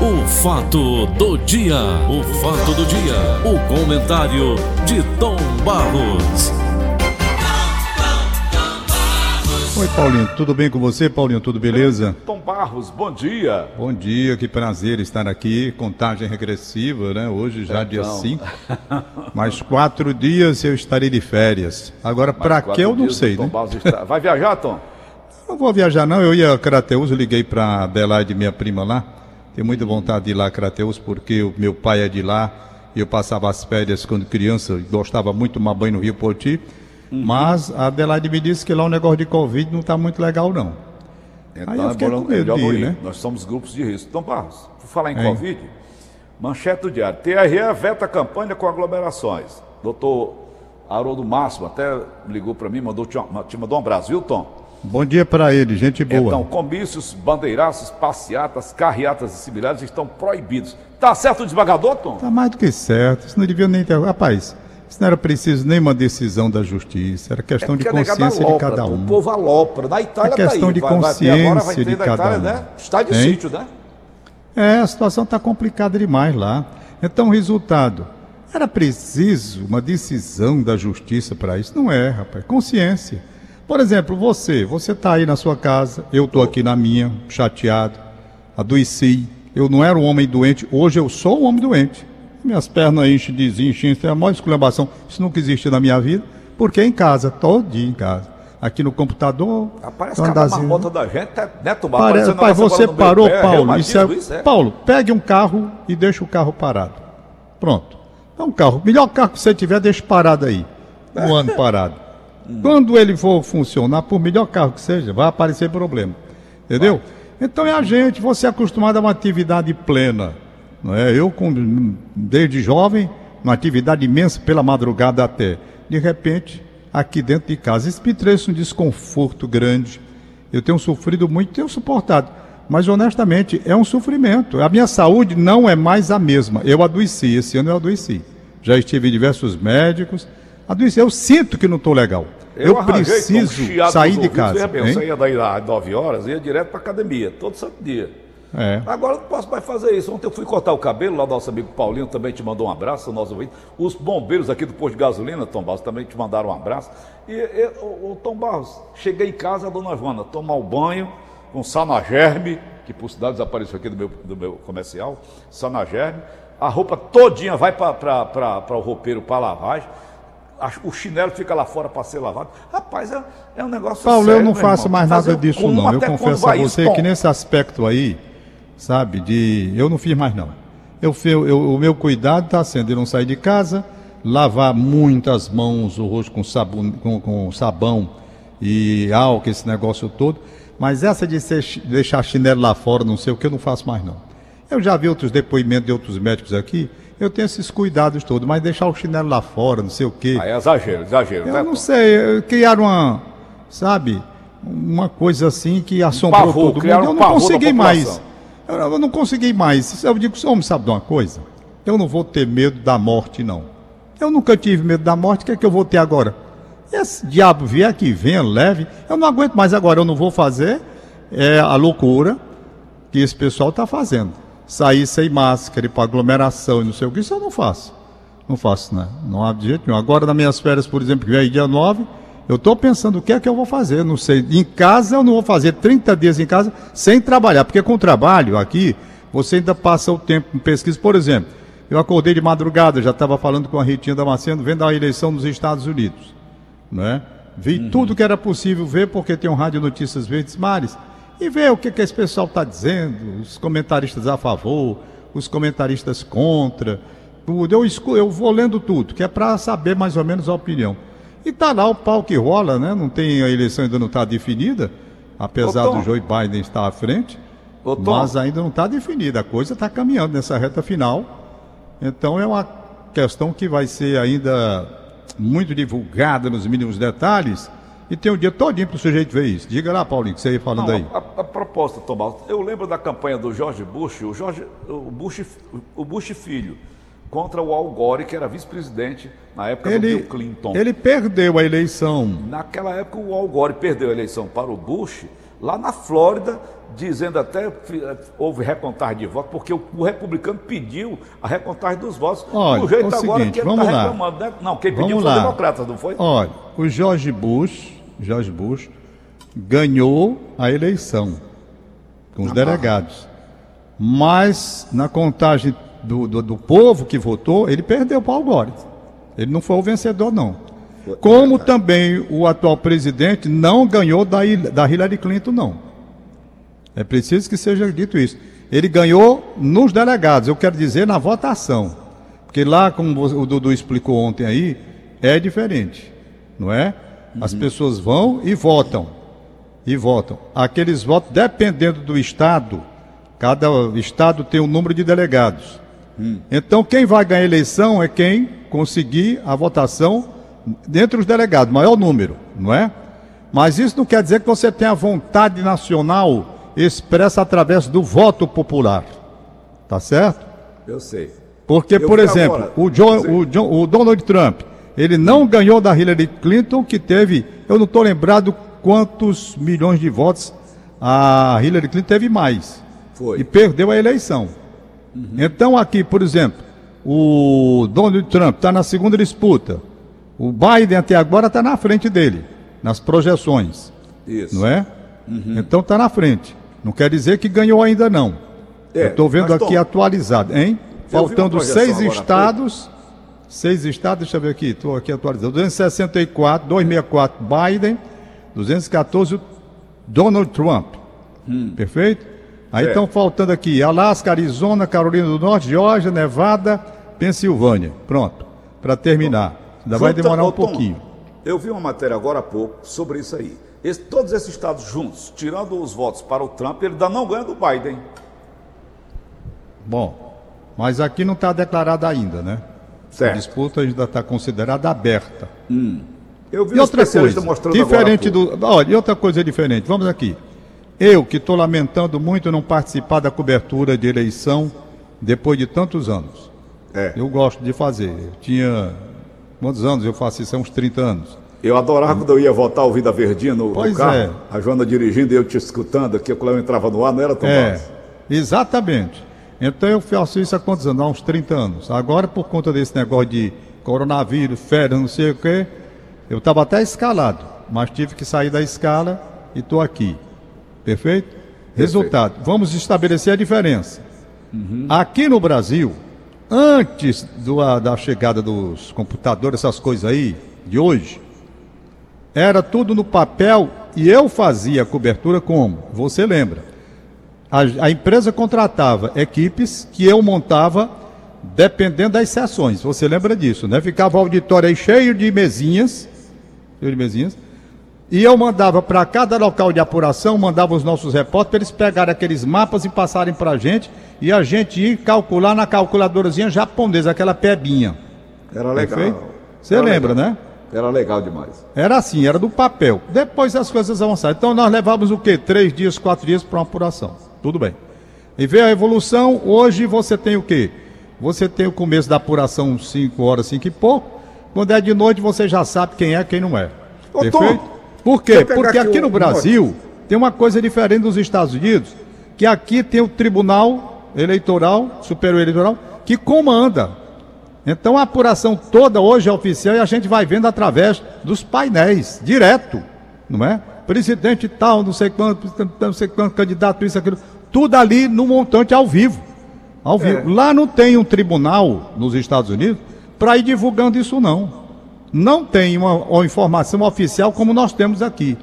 O fato do dia, o fato do dia, o comentário de Tom Barros. Oi, Paulinho, tudo bem com você, Paulinho? Tudo beleza? Tom Barros, bom dia. Bom dia, que prazer estar aqui. Contagem regressiva, né? Hoje já dia Então. 5. Mais quatro dias eu estarei de férias. Agora, pra Quatro que eu não dias sei, né? Barros está- Vai viajar, Tom? Não vou viajar, não. Eu ia a Crateus, eu liguei pra Adelaide, minha prima lá. Tenho muita vontade de ir lá a Crateus, porque o meu pai é de lá. E eu passava as férias quando criança, gostava muito de tomar banho no Rio Poti. Uhum. Mas a Adelaide me disse que lá o negócio de Covid não está muito legal, não. Então Aí eu fiquei com medo de ir, né? Nós somos grupos de risco. Tom Barros, por falar em? Covid, manchete do diário. TRE veta a campanha com aglomerações. Doutor Haroldo Máximo até ligou para mim, mandou, te mandou um abraço, viu, Tom? Bom dia para ele, gente boa. Então, comícios, bandeiraços, passeatas, carreatas e similares estão proibidos. Tá certo o desembargador, Tom? Tá mais do que certo. Isso não devia nem ter. Rapaz, isso não era preciso nem uma decisão da justiça. Era questão de É negada consciência de alopra, cada O um. povo alopra. Na Itália É questão tá aí. de vai, vai agora, vai consciência ter de cada Itália, um. né? Está de Hein? sítio, né? É, a situação está complicada demais lá. Então, resultado. Era preciso uma decisão da justiça para isso? Não é, rapaz. Consciência. Por exemplo, você, você está aí na sua casa, eu estou aqui na minha, chateado, adoeci. Eu não era um homem doente, hoje eu sou um homem doente. Minhas pernas enchem, desenchem, isso é a maior exclamação. Isso nunca existiu na minha vida, porque é em casa, todo dia em casa. Aqui no computador. Parece no cada andazinho. marmota da gente, né, Tomás? Pare... Parecendo Pai, você parou, pé, Paulo. reumatismo, Isso é... isso é. Paulo, pegue um carro e deixe o carro parado. Pronto. É um carro. Melhor carro que você tiver, deixe parado aí. Um ano parado. Quando ele for funcionar, por melhor carro que seja, vai aparecer problema. Entendeu? Então é a gente, você é acostumado a uma atividade plena. Não é? Eu, com, desde jovem, uma atividade imensa pela madrugada até. De repente, aqui dentro de casa. Isso me trouxe um desconforto grande. Eu tenho sofrido muito, tenho suportado. Mas honestamente, é um sofrimento. A minha saúde não é mais a mesma. Eu adoeci, esse ano eu adoeci. Já estive em diversos médicos. Adoeci, eu sinto que não estou legal. Eu, preciso sair de casa. bem, Eu hein? saía daí às 9 horas e ia direto para academia, todo santo dia. É. Agora eu não posso mais fazer isso. Ontem eu fui cortar o cabelo, lá nosso amigo Paulinho também te mandou um abraço, nosso ouvinte. Os bombeiros aqui do posto de gasolina, Tom Barros, também te mandaram um abraço. E, e o, o Tom Barros, cheguei em casa, a dona Joana, tomar o banho com Sanagerme, que por sinal desapareceu aqui do meu, do meu comercial, Sanagerme. A roupa todinha vai para o roupeiro para lavagem. A- O chinelo fica lá fora para ser lavado. Rapaz, é, é um negócio Paulo, sério, eu não faço irmão. mais Fazer nada o disso, como, não. Eu confesso a isso, você Tom? que nesse aspecto aí, sabe, de. Eu não fiz mais, não. Eu, fi- eu- o meu cuidado está sendo de não sair de casa, lavar muitas mãos, o rosto com, sabão, com, com sabão e álcool, esse negócio todo. Mas essa de ser deixar chinelo lá fora, não sei o que, eu não faço mais, não. Eu já vi outros depoimentos de outros médicos aqui, eu tenho esses cuidados todos, mas deixar o chinelo lá fora, não sei o quê. Aí é exagero, exagero, né, Eu não Tom? sei, criaram uma, sabe, uma coisa assim que assombrou pavor, todo mundo. Eu um não consegui mais. Eu, eu não consegui mais. Eu digo, homem, sabe de uma coisa? Eu não vou ter medo da morte, não. Eu nunca tive medo da morte, o que é que eu vou ter agora? Esse diabo vier que venha, leve. Eu não aguento mais agora, eu não vou fazer é, a loucura que esse pessoal está fazendo. Sair sem máscara, ir para aglomeração e não sei o que, isso eu não faço. Não faço, né? Não há de jeito nenhum. Agora, nas minhas férias, por exemplo, que vem dia 9, eu estou pensando o que é que eu vou fazer. Não sei. Em casa, eu não vou fazer 30 dias em casa sem trabalhar, porque com trabalho aqui, você ainda passa o tempo em pesquisa. Por exemplo, eu acordei de madrugada, já estava falando com a Ritinha Damasceno, vendo a eleição nos Estados Unidos. Né? Vi tudo que era possível ver, porque tem um Rádio Notícias Verdes Mares, e ver o que, que esse pessoal está dizendo, os comentaristas a favor, os comentaristas contra, tudo. Eu, escu- eu vou lendo tudo, que é para saber mais ou menos a opinião. E tá lá o pau que rola, né? Não tem a eleição ainda não está definida, apesar do Joe Biden estar à frente, mas ainda não está definida. A coisa está caminhando nessa reta final. Então é uma questão que vai ser ainda muito divulgada nos mínimos detalhes. E tem o dia todinho para o sujeito ver isso. Diga lá, Paulinho, que você ia falando Não, aí. A, a proposta, Tomás, eu lembro da campanha do George Bush, o, George, o, Bush, o Bush filho, contra o Al Gore, que era vice-presidente na época do Ele, Bill Clinton. ele perdeu a eleição. Naquela época, o Al Gore perdeu a eleição para o Bush, lá na Flórida, dizendo até houve recontagem de votos, porque o, o republicano pediu a recontagem dos votos. Olha, do jeito é o agora seguinte, que ele vamos está lá. reclamando, né? Não, quem pediu Vamos foi lá. os democratas, não foi? Olha, o George Bush, George Bush ganhou a eleição com os delegados. Mas na contagem do, do, do povo que votou, ele perdeu para o Gore. Ele não foi o vencedor, não. Como também o atual presidente não ganhou da, da Hillary Clinton, não. É preciso que seja dito isso. Ele ganhou nos delegados, eu quero dizer na votação. Porque lá, como o Dudu explicou ontem aí, é diferente, não é? As pessoas vão e votam. E votam. Aqueles votos, dependendo do estado, cada estado tem um número de delegados. Então, quem vai ganhar a eleição é quem conseguir a votação dentre os delegados, maior número, não é? Mas isso não quer dizer que você tenha vontade nacional expressa através do voto popular. Tá certo? Eu sei. Porque, Eu por exemplo, agora, o, John- o John- o Donald Trump, ele não ganhou da Hillary Clinton, que teve, eu não estou lembrado quantos milhões de votos a Hillary Clinton teve mais. Foi. E perdeu a eleição. Então, aqui, por exemplo, o Donald Trump está na segunda disputa. O Biden até agora está na frente dele, nas projeções. Isso. Não é? Então está na frente. Não quer dizer que ganhou ainda não. É, Eu estou vendo aqui Tom, atualizado, hein? Faltando seis estados. Seis estados, deixa eu ver aqui, estou aqui atualizando. 264, 264 Biden, 214 o Donald Trump. Perfeito? Aí É. estão faltando aqui Alasca, Arizona, Carolina do Norte, Geórgia, Nevada, Pensilvânia. Pronto, para terminar. Ainda vai demorar um Tom, pouquinho. Eu vi uma matéria agora há pouco sobre isso aí. Esse- todos esses estados juntos, tirando os votos para o Trump, ele ainda não ganha do Biden. Bom, mas aqui não está declarado ainda, né? A Certo. disputa ainda está considerada aberta. Eu vi E outra coisa, mostrando diferente do. Olha, e outra coisa diferente, vamos aqui. Eu, que estou lamentando muito não participar da cobertura de eleição depois de tantos anos. É. Eu gosto de fazer. Eu tinha. Quantos anos eu faço isso? Há uns 30 anos. Eu adorava quando eu ia votar ouvindo a Verdinha no, no Pois carro, é. a Joana dirigindo e eu te escutando aqui, quando eu entrava no ar, não era tão É, fácil. exatamente. Então eu faço isso há quantos anos? Há uns 30 anos. Agora, por conta desse negócio de coronavírus, férias, não sei o quê, eu estava até escalado, mas tive que sair da escala e estou aqui. Perfeito? Resultado, vamos estabelecer a diferença. Aqui no Brasil, antes do- a- da chegada dos computadores, essas coisas aí, de hoje, era tudo no papel e eu fazia a cobertura como? Você lembra? A, a empresa contratava equipes que eu montava dependendo das sessões. Você lembra disso, né? Ficava o auditório aí cheio de mesinhas, cheio de mesinhas, e eu mandava para cada local de apuração, mandava os nossos repórteres para eles pegarem aqueles mapas e passarem para a gente, e a gente ir calcular na calculadorazinha japonesa, aquela pebinha. Era legal. Perfeito? Você Era lembra, legal. né? Era legal demais. Era assim, era do papel. Depois as coisas avançaram. Então nós levávamos o quê? Três dias, quatro dias para uma apuração. Tudo bem. E veio a evolução, hoje você tem o quê? Você tem o começo da apuração 5 horas, 5 e pouco. Quando é de noite, você já sabe quem é quem não é. Ô, Perfeito? Tom, Por quê? Porque aqui aqui no Brasil tem uma coisa diferente dos Estados Unidos, que aqui tem o Tribunal Eleitoral, Superior Eleitoral, que comanda. Então a apuração toda hoje é oficial e a gente vai vendo através dos painéis, direto, não é? Presidente tal, não sei quanto, não sei quanto, candidato, isso, aquilo, tudo ali no montante ao vivo. Ao vivo. Lá não tem um tribunal nos Estados Unidos para ir divulgando isso, não. Não tem uma, uma informação oficial como nós temos aqui.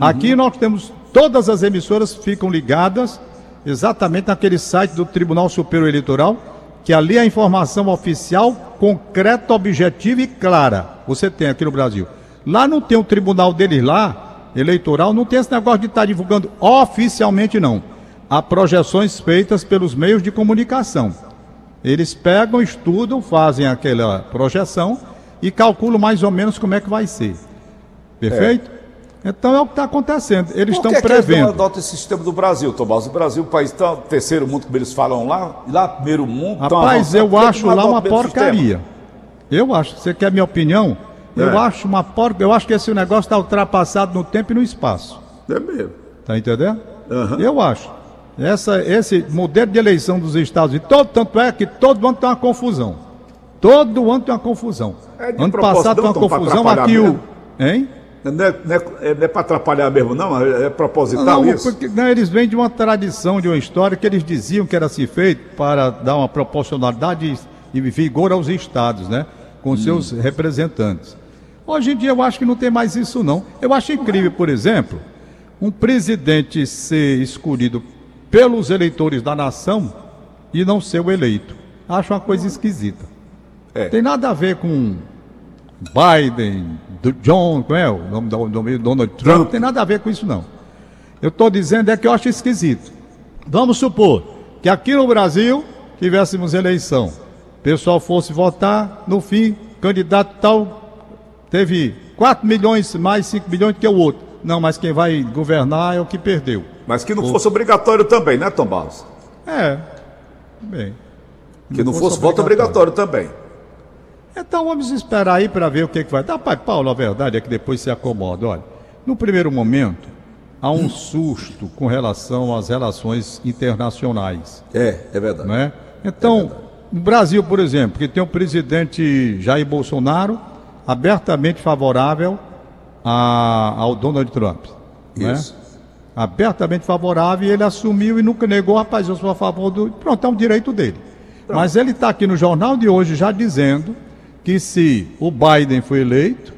Aqui nós temos, todas as emissoras ficam ligadas exatamente naquele site do Tribunal Superior Eleitoral, que ali é a informação oficial, concreta, objetiva e clara. Você tem aqui no Brasil. Lá não tem o tribunal deles lá, eleitoral, não tem esse negócio de estar divulgando oficialmente, não. Há projeções feitas pelos meios de comunicação. Eles pegam, estudam, fazem aquela projeção e calculam mais ou menos como é que vai ser. Perfeito? Então é o que está acontecendo. Eles Por estão que, que eles não prevendo. adotam esse sistema do Brasil, Tomás? O Brasil, o país tão, terceiro mundo, como eles falam lá, e lá primeiro mundo. Rapaz, avançado, eu por que que acho lá uma porcaria. Eu acho. Você quer minha opinião? Eu É. acho uma porca. Eu acho que esse negócio está ultrapassado no tempo e no espaço. É mesmo. Tá entendendo? Eu acho. Essa, esse modelo de eleição dos Estados Unidos, todo, tanto é que todo ano tem uma confusão. Todo ano tem uma confusão. É de ano passado tem uma confusão aqui o. Hein? Não é, não é, não é para atrapalhar mesmo, não? É proposital Não, isso? porque, não, eles vêm de uma tradição, de uma história que eles diziam que era assim feito para dar uma proporcionalidade e vigor aos estados, né? Com seus representantes. Hoje em dia eu acho que não tem mais isso não. Eu acho incrível, por exemplo, um presidente ser escolhido pelos eleitores da nação e não ser o eleito. Acho uma coisa esquisita. É. Tem nada a ver com Biden, John, como é o nome do nome, Donald Trump, não tem nada a ver com isso não. Eu estou dizendo é que eu acho esquisito. Vamos supor que aqui no Brasil tivéssemos eleição, o pessoal fosse votar, no fim, candidato tal teve 4 milhões mais 5 milhões que o outro. Não, mas quem vai governar é o que perdeu. Mas que não fosse obrigatório também, né, Tom Barros? É, bem. Que não, fosse voto obrigatório também. Então vamos esperar aí para ver o que, que vai dar. Pai Paulo, a verdade é que depois se acomoda. Olha, no primeiro momento, há um susto com relação às relações internacionais. É, é verdade. Não é? Então, no Brasil, por exemplo, que tem o presidente Jair Bolsonaro abertamente favorável a- ao Donald Trump. não é? Isso. abertamente favorável e ele assumiu e nunca negou, rapaz, eu sou a favor do. Pronto, é um direito dele. Mas ele está aqui no jornal de hoje já dizendo que se o Biden for eleito,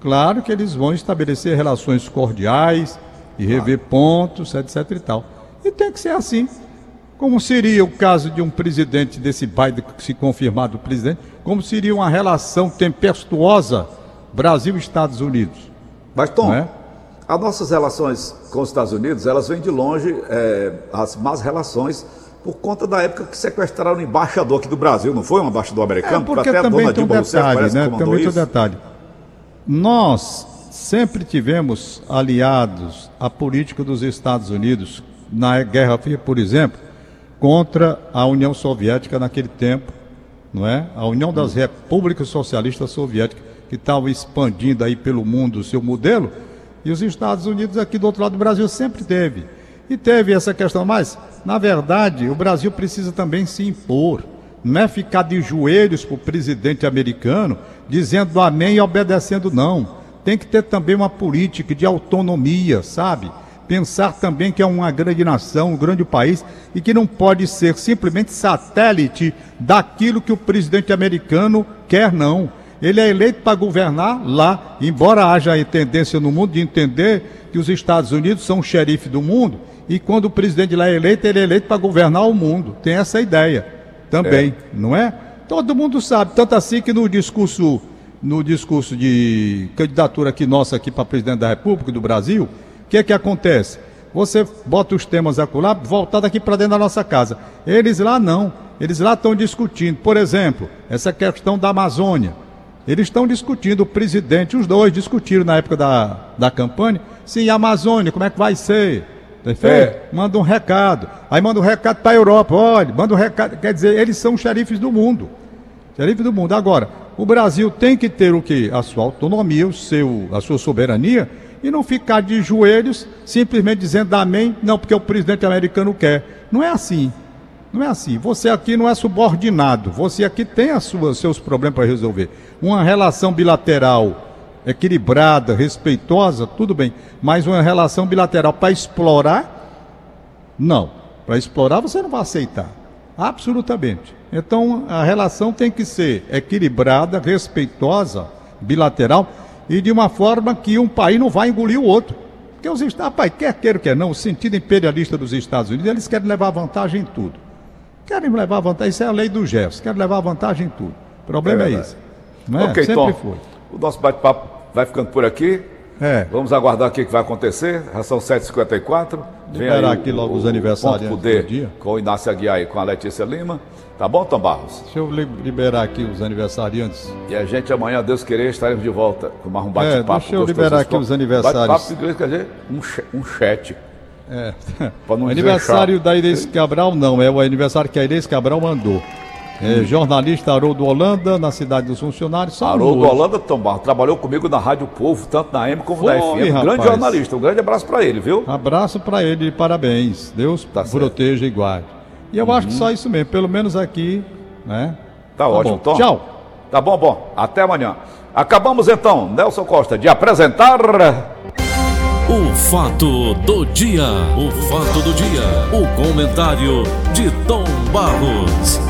claro que eles vão estabelecer relações cordiais e rever pontos, etc e tal. E tem que ser assim. Como seria o caso de um presidente desse Biden, se confirmado presidente, como seria uma relação tempestuosa Brasil-Estados Unidos? Mas, Tom, é? as nossas relações com os Estados Unidos, elas vêm de longe, é, as más relações, por conta da época que sequestraram o embaixador aqui do Brasil, não foi um embaixador É americano? porque Até a também dona tem um Rousseff detalhe, parece que né? Também tem um detalhe. Nós sempre tivemos aliados à política dos Estados Unidos na Guerra Fria, por exemplo, contra a União Soviética naquele tempo, não é? A União das Repúblicas Socialistas Soviéticas que estava expandindo aí pelo mundo o seu modelo, e os Estados Unidos aqui do outro lado do Brasil sempre teve. E teve essa questão, mas na verdade o Brasil precisa também se impor. Não é ficar de joelhos para o presidente americano dizendo amém e obedecendo não. Tem que ter também uma política de autonomia, sabe? Pensar também que é uma grande nação, um grande país e que não pode ser simplesmente satélite daquilo que o presidente americano quer, não. Ele é eleito para governar lá, embora haja a tendência no mundo de entender que os Estados Unidos são o xerife do mundo e quando o presidente lá é eleito, ele é eleito para governar o mundo. Tem essa ideia também, não é? Todo mundo sabe, tanto assim que no discurso no discurso de candidatura aqui nossa aqui para presidente da República do Brasil, o que é que acontece? Você bota os temas acolá, voltado aqui para dentro da nossa casa. Eles lá não. Eles lá estão discutindo, por exemplo, essa questão da Amazônia. Eles estão discutindo, o presidente, os dois discutiram na época da, da campanha, sim, a Amazônia, como é que vai ser? Perfeito? É. Manda um recado. Aí manda um recado para a Europa, olha, manda um recado. Quer dizer, eles são xerifes do mundo. Xerife do mundo. Agora, o Brasil tem que ter o quê? A sua autonomia, o seu, a sua soberania, e não ficar de joelhos simplesmente dizendo amém, não, porque o presidente americano quer. Não é assim. Não é assim. Você aqui não é subordinado. Você aqui tem as suas, seus problemas para resolver. Uma relação bilateral equilibrada, respeitosa, tudo bem. Mas uma relação bilateral para explorar, não. Para explorar você não vai aceitar. Absolutamente. Então a relação tem que ser equilibrada, respeitosa, bilateral e de uma forma que um país não vai engolir o outro. Porque os Estados, rapaz, quer queira, quer não, o sentido imperialista dos Estados Unidos, eles querem levar vantagem em tudo. Querem levar vantagem, isso é a lei do gesto, querem levar vantagem em tudo. O problema É é, esse. Não é? Ok, Sempre Tom. foi. O nosso bate-papo vai ficando por aqui. É. Vamos aguardar o que vai acontecer. Já são 7h54. Vem Liberar aqui logo os aniversariantes Ponto Poder do dia. com o Inácio Aguiar e com a Letícia Lima. Tá bom, Tom Barros? Deixa eu li- liberar aqui os aniversariantes. E a gente amanhã, Deus querer, estaremos de volta com mais um É, bate-papo. deixa eu liberar aqui os aniversários. Bate-papo quer dizer um, um chat. É. O aniversário chato. da Inês Cabral não, é o aniversário que a Inês Cabral mandou. É, jornalista Haroldo Holanda, na cidade dos funcionários. Haroldo. Holanda Tom Barros trabalhou comigo na Rádio Povo, tanto na M como Foi, na FM. rapaz. Grande jornalista, um grande abraço pra ele, viu? Abraço para ele e parabéns. Deus Tá certo. proteja e guarde. E eu acho que só isso mesmo, pelo menos aqui, né? Tá, ótimo, bom. Tom. Tchau. Tá bom, bom. Até amanhã. Acabamos então, Nelson Costa, de apresentar. O fato do dia. O fato do dia. O comentário de Tom Barros.